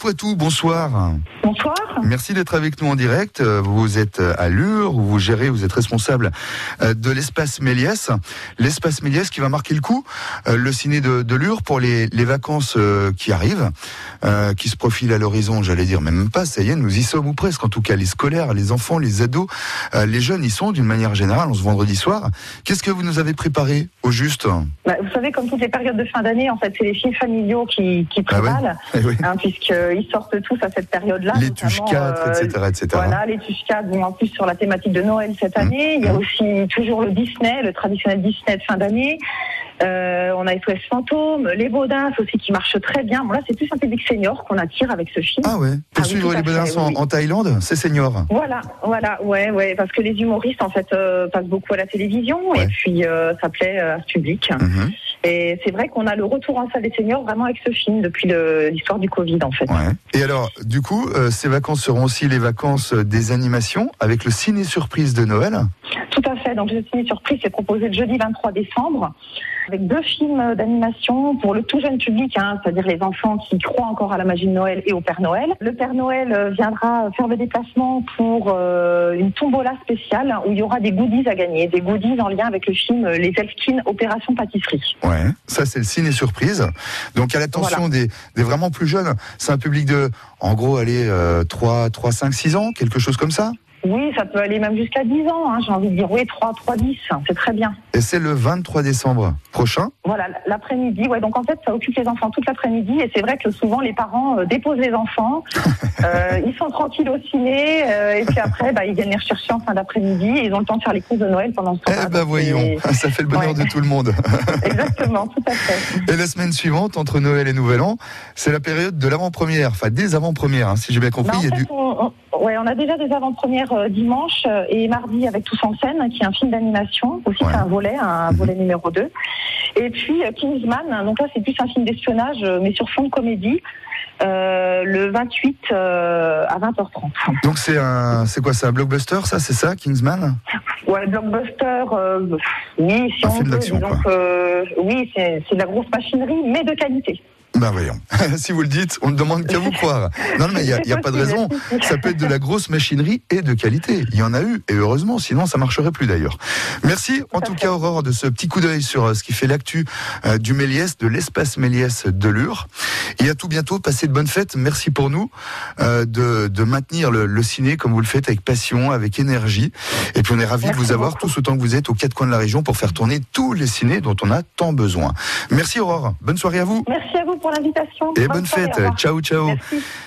Poitou, bonsoir. Bonsoir. Merci d'être avec nous en direct. Euh, Vous êtes à Lure, vous gérez, vous êtes responsable euh, de l'espace Méliès. L'espace Méliès qui va marquer le coup, euh, le ciné de, de Lure pour les, les vacances euh, qui arrivent, euh, qui se profilent à l'horizon, j'allais dire, mais même pas, ça y est, nous y sommes ou presque. En tout cas, les scolaires, les enfants, les ados, euh, les jeunes y sont d'une manière générale, on se vendredi soir. Qu'est-ce que vous nous avez préparé au juste? Bah, vous savez, comme toutes les périodes de fin d'année, en fait, c'est les films familiaux qui, qui Ah ouais? prévalent, Eh oui. hein, puisqu'ils sortent tous à cette période-là. Les tuches 4, euh, etc., etc. Voilà, les tuches 4, bon, en plus sur la thématique de Noël cette Mmh. année. Il y a aussi toujours le Disney, le traditionnel Disney de fin d'année. Euh, on a SOS Fantôme, les Baudins aussi qui marchent très bien. Bon là, c'est plus un public senior qu'on attire avec ce film. Ah ouais, pour Ah oui, les fait, en, oui. en Thaïlande, c'est senior. Voilà, voilà, ouais, ouais, parce que les humoristes en fait euh, passent beaucoup à la télévision Ouais. et puis euh, ça plaît à ce public. Mhm. Et c'est vrai qu'on a le retour en salle des seniors vraiment avec ce film depuis l'histoire du Covid en fait. Ouais. Et alors, du coup, euh, ces vacances seront aussi les vacances des animations avec le ciné surprise de Noël. Tout à fait. Donc le ciné surprise est proposé le jeudi 23 décembre avec deux films d'animation pour le tout jeune public, hein, c'est-à-dire les enfants qui croient encore à la magie de Noël et au Père Noël. Le Père Noël euh, viendra faire le déplacement pour euh, une tombola spéciale où il y aura des goodies à gagner, des goodies en lien avec le film euh, Les Elfkins Opération Pâtisserie. Ouais. Ça, c'est le ciné surprise. Donc, à l'attention des, des vraiment plus jeunes. C'est un public de, en gros, allez, euh, 3, 3, 5, 6 ans, quelque chose comme ça? Oui, ça peut aller même jusqu'à 10 ans, hein, j'ai envie de dire. Oui, 3, 3, 10, c'est très bien. Et c'est le 23 décembre prochain. Voilà, l'après-midi. Ouais, donc en fait, ça occupe les enfants toute l'après-midi. Et c'est vrai que souvent, les parents euh, déposent les enfants. Euh, ils sont tranquilles au ciné. euh, et puis après, bah, ils viennent les rechercher en fin d'après-midi. Et ils ont le temps de faire les courses de Noël pendant ce temps-là. Eh ben, voyons. Ça fait le bonheur Ouais. de tout le monde. Exactement, tout à fait. Et la semaine suivante, entre Noël et Nouvel An, c'est la période de l'avant-première. Enfin, des avant-premières, hein, si j'ai bien compris. Bah, en il y a du... on, on- ouais, on a déjà des avant-premières euh, dimanche euh, et mardi avec Tous en scène, qui est un film d'animation. Aussi, Ouais. c'est un volet, un Mhm. volet numéro 2. Et puis euh, Kingsman, donc là, c'est plus un film d'espionnage, mais sur fond de comédie, euh, le 28 euh, à 20h30. Donc, c'est un, c'est quoi, c'est un blockbuster, ça, c'est ça, Kingsman? Ouais, blockbuster, euh, oui, si Un on film oui, c'est c'est de la grosse machinerie, mais de qualité. Ben voyons. si vous le dites, on ne demande qu'à vous croire. Non, non, mais il n'y a, y a pas de raison. Ça peut être de la grosse machinerie et de qualité. Il y en a eu, et heureusement, sinon ça marcherait plus d'ailleurs. Merci en tout cas Aurore de ce petit coup d'œil sur ce qui fait l'actu du Méliès, de l'espace Méliès de Lure. Et à tout bientôt, passez de bonnes fêtes. Merci pour nous euh, de, de maintenir le, le ciné comme vous le faites avec passion, avec énergie. Et puis on est ravis de vous avoir beaucoup. tous autant que vous êtes aux quatre coins de la région pour faire tourner tous les cinés dont on a tant besoin. Merci Aurore. Bonne soirée à vous. Merci à vous pour l'invitation. Et Bonne bonne soirée, fête. Ciao, ciao. Merci.